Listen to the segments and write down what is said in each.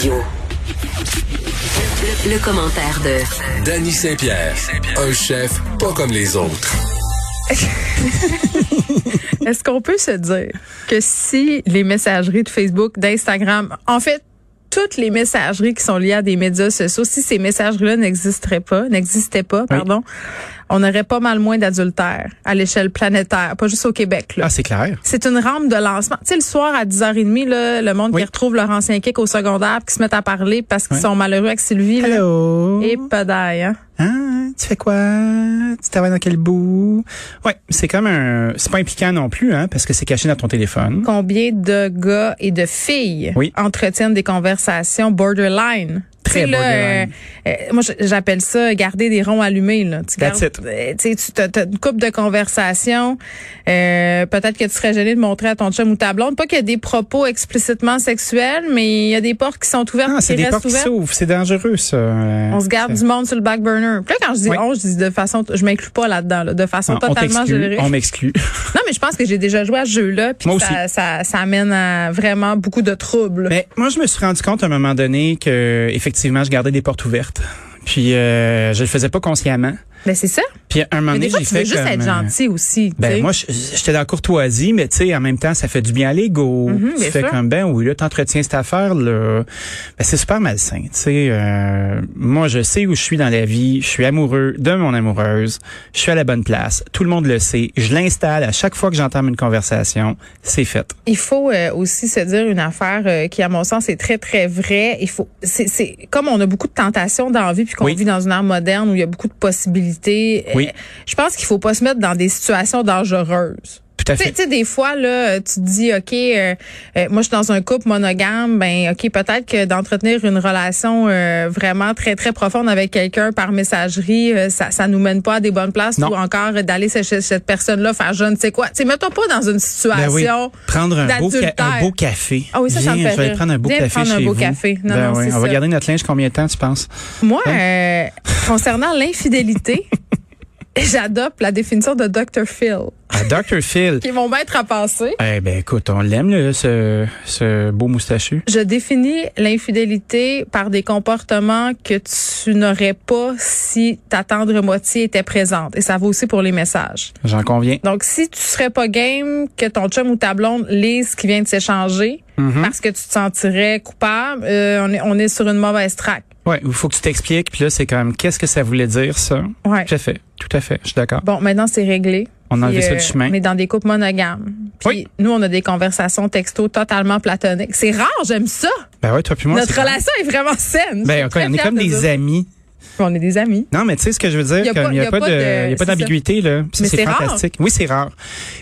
Radio. Le, le commentaire de Danny Saint-Pierre, un chef pas comme les autres. Est-ce qu'on peut se dire que si les messageries de Facebook, d'Instagram, en fait, toutes les messageries qui sont liées à des médias sociaux, si ces messageries-là n'existeraient pas, n'existaient pas, pardon, on aurait pas mal moins d'adultères à l'échelle planétaire, pas juste au Québec. Là. Ah, c'est clair. C'est une rampe de lancement. Tu sais, le soir à 10h30, là, le monde Oui. qui retrouve leur ancien kick au secondaire, qui se mettent à parler parce qu'ils Oui. sont malheureux avec Sylvie. là. Allô? Et pas d'ail, hein? Hein? Tu fais quoi? Tu travailles dans quel bout? Ouais, c'est comme un, c'est pas impliquant non plus, hein, parce que c'est caché dans ton téléphone. Combien de gars et de filles Oui. entretiennent des conversations borderline? Très euh, euh, moi, j'appelle ça garder des ronds allumés. Là. Tu gardes- it. euh, tu as, une couple de conversations. Euh, Peut-être que tu serais gêné de montrer à ton chum ou ta blonde. Pas qu'il y a des propos explicitement sexuels, mais il y a des portes qui sont ouvertes Ah, qui c'est des portes qui ouvertes. s'ouvrent. C'est dangereux, ça. Euh, On se garde du monde sur le back burner. Puis là, quand je dis Oui. on, je dis de façon, je m'inclus pas là-dedans, là, de façon Non, on totalement générique. On m'exclut. Non, mais je pense que j'ai déjà joué à ce jeu-là, puis ça, ça, ça amène à vraiment beaucoup de troubles. Mais moi, je me suis rendu compte à un moment donné que, effectivement, je gardais des portes ouvertes. Puis, euh, je le faisais pas consciemment. Mais c'est ça. Puis, à un moment donné, j'ai tu veux fait juste comme, être euh, gentil aussi. tu Ben sais. moi, je- j'étais dans la courtoisie, mais tu sais, en même temps, ça fait du bien à l'ego. Mhm, tu bien fais sûr. comme ben oui, là, t'entretiens cette affaire là. Ben c'est super malsain. Tu sais, euh, moi, je sais où je suis dans la vie. Je suis amoureux de mon amoureuse. Je suis à la bonne place. Tout le monde le sait. Je l'installe à chaque fois que j'entame une conversation. C'est fait. Il faut euh, aussi se dire une affaire euh, qui, à mon sens, est très, très vraie. Il faut, c'est, c'est comme on a beaucoup de tentations dans la vie, puis qu'on Oui. vit dans une ère moderne où il y a beaucoup de possibilités. Euh, Oui. je pense qu'il faut pas se mettre dans des situations dangereuses. Tout à Tu sais- fait. tu sais, des fois, là, tu te dis, OK, euh, euh, moi, je suis dans un couple monogame, ben, OK, peut-être que d'entretenir une relation euh, vraiment très, très profonde avec quelqu'un par messagerie, ça, ça nous mène pas à des bonnes places Non. ou encore d'aller chez cette personne-là faire je ne sais quoi. Tu sais, mets-toi pas dans une situation. Ben oui. Prendre un beau, un beau café. Ah oui, ça, ça me Viens, fait je vais aller rire. prendre un beau Viens café prendre un beau vous. café. Non, Ben non, oui. On va ça. garder notre linge combien de temps, tu penses? Moi, euh, concernant l'infidélité, j'adopte la définition de Dr. Phil, À Dr. Phil. qui est mon maître à penser. Eh ben écoute, on l'aime, là, ce, ce beau moustachu. Je définis l'infidélité par des comportements que tu n'aurais pas si ta tendre moitié était présente. Et ça vaut aussi pour les messages. J'en conviens. Donc, si tu serais pas game que ton chum ou ta blonde lise ce qui vient de s'échanger Mhm. parce que tu te sentirais coupable, euh, on, est, on est sur une mauvaise track. Ouais, il faut que tu t'expliques. Puis là, c'est comme, qu'est-ce que ça voulait dire, ça? Ouais. Tout à fait. Tout à fait. Je suis d'accord. Bon, maintenant, c'est réglé. On a enlevé ça euh, du chemin. Mais dans des couples monogames. Puis Oui. nous, on a des conversations texto totalement platoniques. C'est rare, j'aime ça. Ben ouais, toi puis moi. Notre relation est vraiment saine. Ben, on est comme de des amis. On est des amis. Non, mais tu sais ce que je veux dire? Il n'y a, pas d'ambiguïté, là. C'est c'est rare. fantastique. Oui, c'est rare.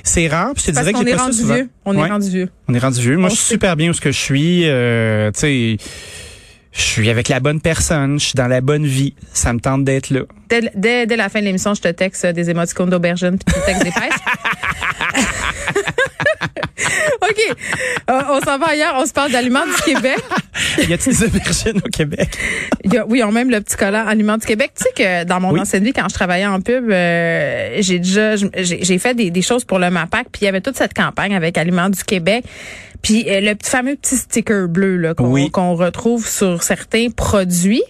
C'est rare. Puis je te dirais que j'ai est pas ça souvent. On est rendu vieux. On est rendu vieux. Moi, On je suis super bien où ce que je suis. Euh, tu sais, je suis avec la bonne personne. Je suis dans la bonne vie. Ça me tente d'être là. Dès, dès, dès la fin de l'émission, je te texte euh, des émoticônes d'aubergine puis tu me textes des pêches. OK. Euh, on s'en va ailleurs. On se parle d'aliments du Québec. y a-t-il des aubergines au Québec? Il y a- oui, ont même le petit collant Aliments du Québec. Tu sais que dans mon Oui. ancienne vie, quand je travaillais en pub, euh, j'ai déjà j'ai fait des, des choses pour le MAPAC, puis il y avait toute cette campagne avec Aliments du Québec. Puis euh, le petit fameux petit sticker bleu là qu'on Oui. retrouve sur certains produits.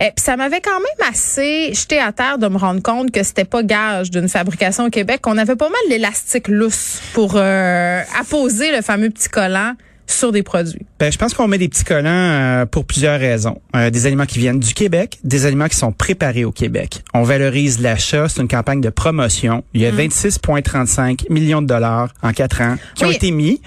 Et puis ça m'avait quand même assez jeté à terre de me rendre compte que c'était pas gage d'une fabrication au Québec, qu'on avait pas mal l'élastique lousse pour euh, apposer le fameux petit collant sur des produits. Ben, je pense qu'on met des petits collants euh, pour plusieurs raisons. Euh, des aliments qui viennent du Québec, des aliments qui sont préparés au Québec. On valorise l'achat, c'est une campagne de promotion. Il y a 26,35 millions de dollars en quatre ans qui ont été mis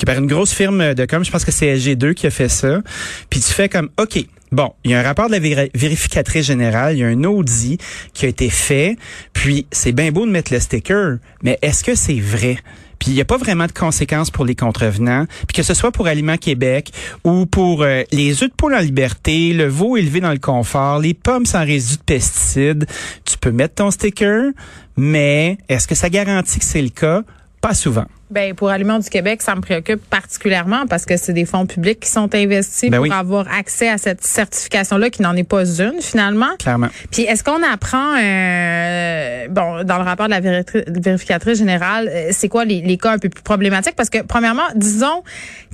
qui par une grosse firme de com, je pense que c'est LG2 qui a fait ça. Puis tu fais comme OK, Bon, il y a un rapport de la véri- vérificatrice générale, il y a un audit qui a été fait, puis c'est bien beau de mettre le sticker, mais est-ce que c'est vrai? Puis il n'y a pas vraiment de conséquences pour les contrevenants. Puis que ce soit pour Aliments Québec ou pour euh, les œufs de poule en liberté, le veau élevé dans le confort, les pommes sans résidus de pesticides, tu peux mettre ton sticker, mais est-ce que ça garantit que c'est le cas? Pas souvent. Ben pour Aliments du Québec, ça me préoccupe particulièrement parce que c'est des fonds publics qui sont investis Ben pour oui. avoir accès à cette certification-là qui n'en est pas une finalement. Clairement. Puis est-ce qu'on apprend, euh, bon, dans le rapport de la véri- vérificatrice générale, euh, c'est quoi les, les cas un peu plus problématiques? Parce que premièrement, disons,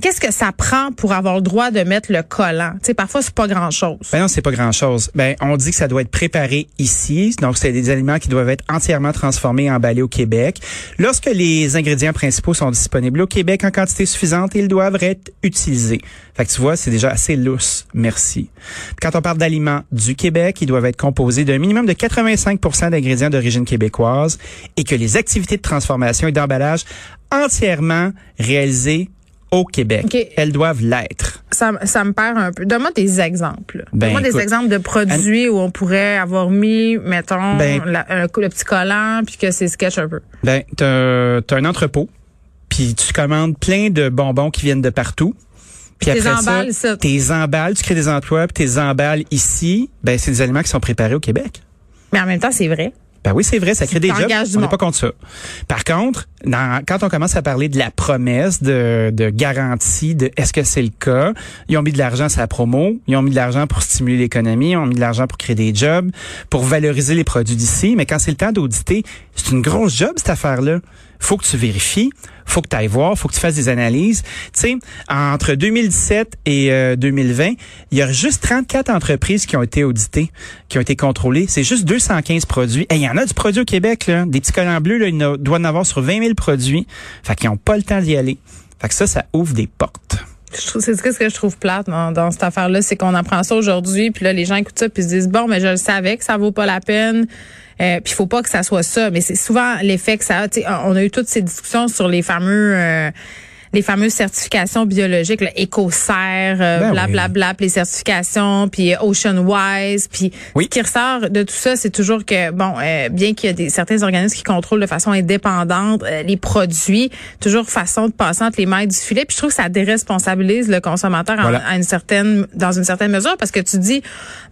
qu'est-ce que ça prend pour avoir le droit de mettre le collant? Tu sais, parfois, c'est pas grand-chose. Ben non, c'est pas grand-chose. Ben, on dit que ça doit être préparé ici. Donc, c'est des aliments qui doivent être entièrement transformés et emballés au Québec. Lorsque les ingrédients principaux sont disponibles au Québec en quantité suffisante, ils doivent être utilisés. Fait que tu vois, c'est déjà assez lousse. Merci. Quand on parle d'aliments du Québec, ils doivent être composés d'un minimum de 85% d'ingrédients d'origine québécoise et que les activités de transformation et d'emballage entièrement réalisées au Québec. Elles doivent l'être. Ça, ça me perd un peu. Donne-moi des exemples. Ben, Donne-moi des exemples de produits où on pourrait avoir mis, mettons, Ben- la- un- le petit collant puis que c'est sketch un peu. Ben, t'as un entrepôt, puis tu commandes plein de bonbons qui viennent de partout. Puis T'es après emballes, ça, ça. t'es emballes, tu crées des emplois, puis t'es emballes ici. Ben, c'est des aliments qui sont préparés au Québec. Mais en même temps, c'est vrai. Ben oui, c'est vrai, ça crée des jobs. On n'est pas contre ça. Par contre, dans- quand on commence à parler de la promesse de, de garantie, de est-ce que c'est le cas, ils ont mis de l'argent sur la promo, ils ont mis de l'argent pour stimuler l'économie, ils ont mis de l'argent pour créer des jobs, pour valoriser les produits d'ici. Mais quand c'est le temps d'auditer, c'est une grosse job cette affaire-là. Faut que tu vérifies, faut que tu ailles voir, faut que tu fasses des analyses. Tu entre 2017 et euh, 2020, il y a juste 34 entreprises qui ont été auditées, qui ont été contrôlées. C'est juste 215 produits. Et il y en a du produit au Québec, là. Des petits collants bleus, là, il doit en avoir sur 20 000 produits. Fait qu'ils n'ont pas le temps d'y aller. Fait que ça, ça ouvre des portes. C'est ce que je trouve plate dans, dans cette affaire-là, c'est qu'on apprend ça aujourd'hui, puis là les gens écoutent ça puis se disent bon, mais je le savais que ça vaut pas la peine. Euh, puis il faut pas que ça soit ça, mais c'est souvent l'effet que ça a. On a eu toutes ces discussions sur les fameux euh, les fameuses certifications biologiques, là, EcoCert, euh, Ben blablabla, puis les certifications, puis euh, OceanWise, puis Oui. ce qui ressort de tout ça, c'est toujours que bon, euh, bien qu'il y a des certains organismes qui contrôlent de façon indépendante euh, les produits, toujours façon de passer entre les mailles du filet. Puis je trouve que ça déresponsabilise le consommateur en- Voilà. à une certaine, dans une certaine mesure, parce que tu dis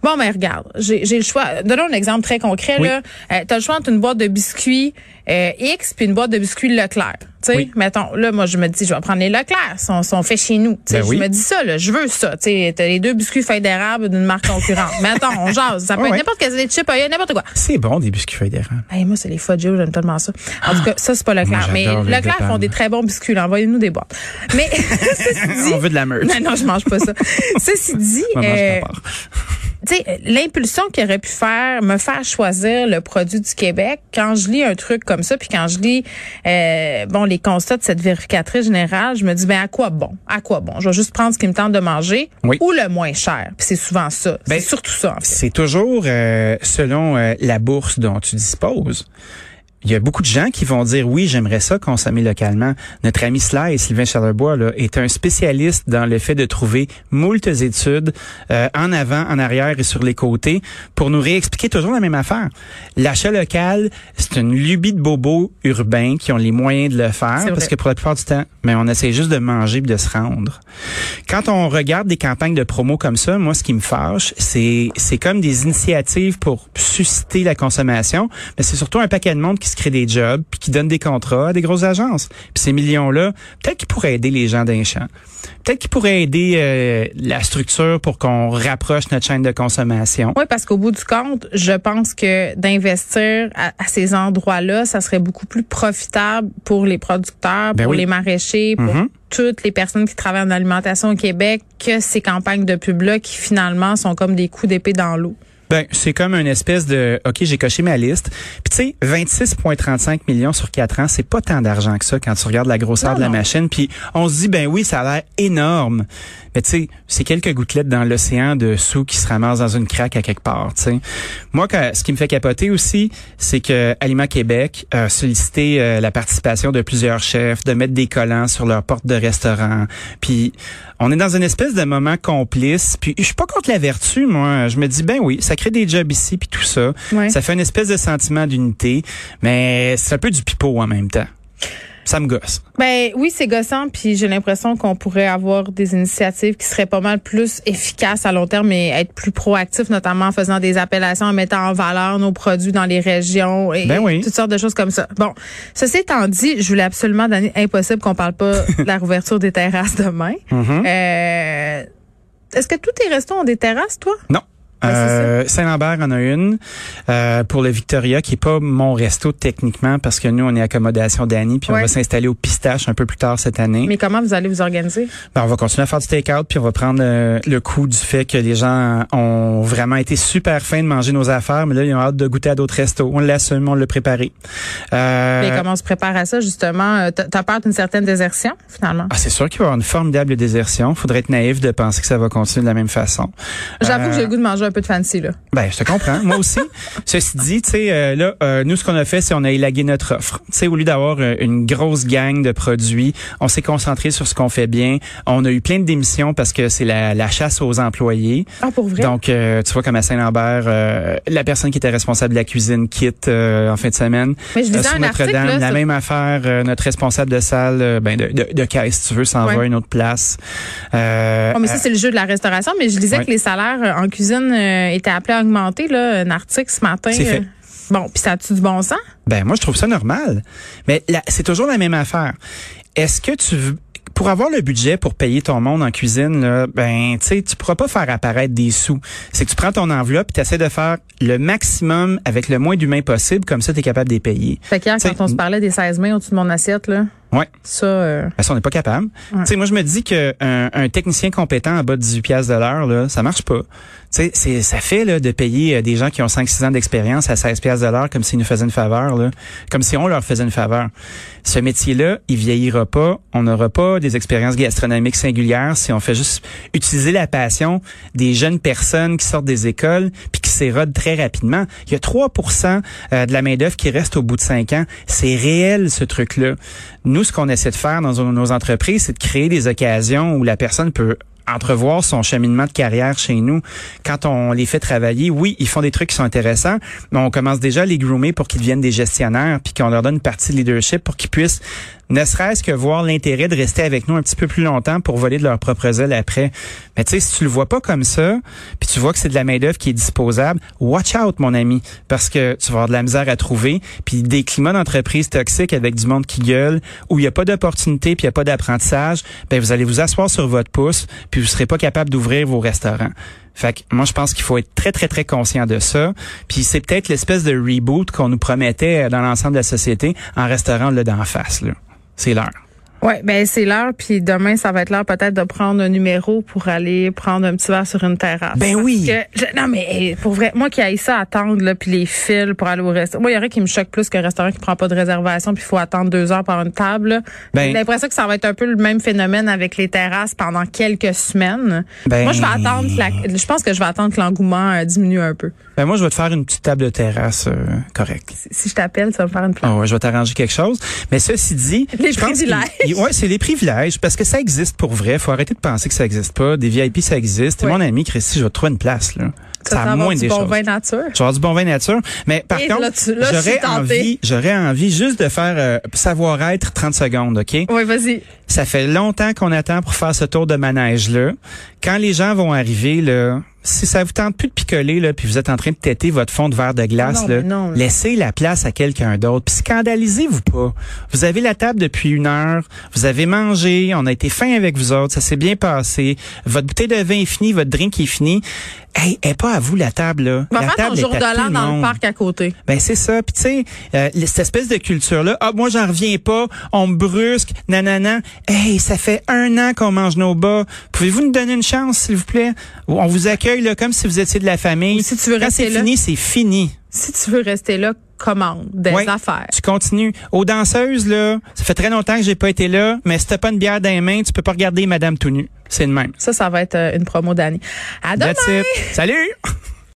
bon, mais regarde, j'ai j'ai le choix. Donnons un exemple très concret Oui. là. Euh, T'as le choix entre une boîte de biscuits euh, X puis une boîte de biscuits Leclerc. Tu sais, Oui. mettons, là, moi, je me dis, je vais prendre les Leclerc, sont, sont faits chez nous. Ben oui. Je me dis ça, là, je veux ça. Tu t'as les deux biscuits feuilles d'érable d'une marque concurrente. mettons, on jase. Ça peut être ouais. n'importe quel, des chips, n'importe quoi. C'est bon, des biscuits feuilles d'érable. Hey, moi, c'est les Fudgeo, j'aime tellement ça. En tout cas, ça, c'est pas Leclerc. Mais Leclerc font des très bons biscuits. là. Envoyez-nous des boîtes. Mais, ceci dit, On veut de la meurtre. non, non, je mange pas ça. Ceci dit, euh. Tu sais, l'impulsion qui aurait pu faire, me faire choisir le produit du Québec, quand je lis un truc comme ça, puis quand je lis, euh, bon, les constats de cette vérificatrice générale, je me dis, ben, à quoi bon? À quoi bon? Je vais juste prendre ce qui me tente de manger Oui. ou le moins cher. Puis c'est souvent ça. Ben, c'est surtout ça, en fait. C'est toujours euh, selon euh, la bourse dont tu disposes. Il y a beaucoup de gens qui vont dire oui, j'aimerais ça consommer localement. Notre ami Sly, Sylvain Charlebois, là, est un spécialiste dans le fait de trouver moultes études euh, en avant, en arrière et sur les côtés pour nous réexpliquer toujours la même affaire. L'achat local, c'est une lubie de bobos urbains qui ont les moyens de le faire parce que pour la plupart du temps, mais on essaie juste de manger et de se rendre. Quand on regarde des campagnes de promo comme ça, moi, ce qui me fâche, c'est c'est comme des initiatives pour susciter la consommation, mais c'est surtout un paquet de monde qui se crée des jobs puis qui donne des contrats à des grosses agences. Puis ces millions-là, peut-être qu'ils pourraient aider les gens d'un champ. Peut-être qu'ils pourraient aider euh, la structure pour qu'on rapproche notre chaîne de consommation. Oui, parce qu'au bout du compte, je pense que d'investir à, à ces endroits-là, ça serait beaucoup plus profitable pour les producteurs, Ben pour oui. les maraîchers, pour Mhm. toutes les personnes qui travaillent en alimentation au Québec, que ces campagnes de pub-là qui finalement sont comme des coups d'épée dans l'eau. Ben, c'est comme une espèce de OK, j'ai coché ma liste. Puis tu sais, 26.35 millions sur 4 ans, c'est pas tant d'argent que ça quand tu regardes la grosseur Non, de la non. machine. Puis on se dit ben oui, ça a l'air énorme. Mais tu sais, c'est quelques gouttelettes dans l'océan de sous qui se ramassent dans une craque à quelque part. Moi quand- ce qui me fait capoter aussi, c'est que Aliment Québec a sollicité euh, la participation de plusieurs chefs de mettre des collants sur leurs portes de restaurants. Puis on est dans une espèce de moment complice. Puis je suis pas contre la vertu, moi. Je me dis ben oui, ça crée des jobs ici puis tout ça. Ouais. Ça fait une espèce de sentiment d'unité, mais c'est un peu du pipeau en même temps. Ça me gosse. Ben oui, c'est gossant, puis j'ai l'impression qu'on pourrait avoir des initiatives qui seraient pas mal plus efficaces à long terme et être plus proactifs, notamment en faisant des appellations, en mettant en valeur nos produits dans les régions et Ben oui. toutes sortes de choses comme ça. Bon, ceci étant dit, je voulais absolument donner impossible qu'on parle pas de la rouverture des terrasses demain. Mm-hmm. Euh, Est-ce que tous tes restos ont des terrasses, toi? Non. Euh, Saint-Lambert en a une euh, pour le Victoria qui est pas mon resto techniquement parce que nous on est accommodation d'Annie puis on Ouais. va s'installer au Pistache un peu plus tard cette année. Mais comment vous allez vous organiser? Ben, on va continuer à faire du take-out puis on va prendre euh, le coup du fait que les gens ont vraiment été super fins de manger nos affaires mais là ils ont hâte de goûter à d'autres restos. On l'assume, on l'a préparé. Euh, Mais comment on se prépare à ça, justement? Euh, T'as peur d'une certaine désertion, finalement? ah, c'est sûr qu'il va y avoir une formidable désertion. Faudrait être naïf de penser que ça va continuer de la même façon. J'avoue que j'ai le goût de manger un peu de fancy, là. Ben, je te comprends. Moi aussi. Ceci dit, tu sais, euh, là, euh, nous, ce qu'on a fait, c'est on a élagué notre offre. Tu sais, au lieu d'avoir euh, une grosse gang de produits, on s'est concentré sur ce qu'on fait bien. On a eu plein de démissions parce que c'est la, la chasse aux employés. Ah, pour vrai? Donc, tu vois, comme à Saint-Lambert, la personne qui était responsable de la cuisine quitte en fin de semaine. Mais je sur un article, là, la sur- même affaire. notre responsable de salle, ben de, de, de caisse, si tu veux, s'en Ouais. va à une autre place. Euh, Oh, mais ça, c'est le jeu de la restauration. Mais je disais Ouais. que les salaires en cuisine euh, étaient appelés à augmenter, là, un article ce matin. Fait. euh. Bon, puis ça a-tu du bon sens? Ben moi je trouve ça normal. Mais c'est toujours la même affaire. Est-ce que tu veux pour avoir le budget pour payer ton monde en cuisine, là, ben, tu sais, tu pourras pas faire apparaître des sous. C'est que tu prends ton enveloppe et tu essaies de faire le maximum avec le moins d'humains possible, comme ça, tu es capable de les payer. Fait qu'hier, quand on se parlait des 16 mai au-dessus de mon assiette, là, Ouais. ça, euh, Ben, ça, on n'est pas capable. Tu sais, moi, je me dis que un, un technicien compétent à bas de 18 piastres de l'heure, là, ça marche pas. Tu sais, c'est, ça fait, là, de payer euh, des gens qui ont 5-6 ans d'expérience à 16 piastres de l'heure comme s'ils nous faisaient une faveur, là. Comme si on leur faisait une faveur. Ce métier-là, il vieillira pas. On n'aura pas des expériences gastronomiques singulières si on fait juste utiliser la passion des jeunes personnes qui sortent des écoles puis qui s'érodent très rapidement. Il y a 3% euh, de la main-d'œuvre qui reste au bout de 5 ans. C'est réel, ce truc-là. Nous, ce qu'on essaie de faire dans nos- entreprises, c'est de créer des occasions où la personne peut entrevoir son cheminement de carrière chez nous. Quand on les fait travailler, oui, ils font des trucs qui sont intéressants, mais on commence déjà à les groomer pour qu'ils deviennent des gestionnaires, puis qu'on leur donne une partie de leadership pour qu'ils puissent ne serait-ce que voir l'intérêt de rester avec nous un petit peu plus longtemps pour voler de leurs propres ailes après. Mais tu sais, si tu le vois pas comme ça, puis tu vois que c'est de la main-d'œuvre qui est disposable, watch out, mon ami, parce que tu vas avoir de la misère à trouver, puis des climats d'entreprise toxiques avec du monde qui gueule, où il n'y a pas d'opportunité, puis il n'y a pas d'apprentissage, ben vous allez vous asseoir sur votre pouce, puis vous serez pas capable d'ouvrir vos restaurants. Fait que moi, je pense qu'il faut être très, très, très conscient de ça. Puis c'est peut-être l'espèce de reboot qu'on nous promettait dans l'ensemble de la société en restaurant là d'en face. Là. C'est l'heure. Ouais, ben c'est l'heure, puis demain, ça va être l'heure peut-être de prendre un numéro pour aller prendre un petit verre sur une terrasse. Ben Parce oui. que je- non, mais pour vrai, moi qui aille ça attendre, là, puis les fils pour aller au restaurant. Moi, il y aurait qui me choque plus qu'un restaurant qui prend pas de réservation, puis il faut attendre deux heures par une table. là. Ben- J'ai l'impression que ça va être un peu le même phénomène avec les terrasses pendant quelques semaines. Ben- Moi, je vais attendre que la- je pense que je vais attendre que l'engouement euh, diminue un peu. Ben moi, je vais te faire une petite table de terrasse euh, correcte. Si- Si je t'appelle, tu vas me faire une place. Ah ouais, je vais t'arranger quelque chose. Mais ceci dit, Les je pense Ouais, c'est les privilèges parce que ça existe pour vrai. Faut arrêter de penser que ça existe pas. Des VIP, ça existe. Et mon ami Christy, je vais te trouver une place là. Ça, Ça a moins du des bon choses. vin nature. Je vais avoir du bon vin nature. Mais par Et contre, là, là, j'aurais envie, j'aurais envie juste de faire euh, savoir-être 30 secondes, OK? Oui, vas-y. Ça fait longtemps qu'on attend pour faire ce tour de manège-là. Quand les gens vont arriver, là, si ça vous tente plus de picoler, là, puis vous êtes en train de têter votre fond de verre de glace, Non, là, mais non. laissez la place à quelqu'un d'autre. Puis scandalisez-vous pas. Vous avez la table depuis une heure, vous avez mangé, on a été fin avec vous autres, ça s'est bien passé. Votre bouteille de vin est finie, votre drink est fini. Hey, est pas à vous la table, là. Va la faire ton jour est de à l'an dans le parc à côté. Ben c'est ça. Puis tu sais, euh, cette espèce de culture-là, ah moi j'en reviens pas, on me brusque, nanana. Hey, ça fait un an qu'on mange nos bas. Pouvez-vous nous donner une chance, s'il vous plaît? On vous accueille là, comme si vous étiez de la famille. Ou si tu veux Quand rester c'est là. fini, c'est fini. Si tu veux rester là, commande des Ouais. affaires. Tu continues. Aux danseuses, là, ça fait très longtemps que j'ai pas été là, mais si t'as pas une bière dans les mains, tu peux pas regarder Madame tout nu. C'est le même. Ça, ça va être euh, une promo d'année. À demain! That's it. Salut!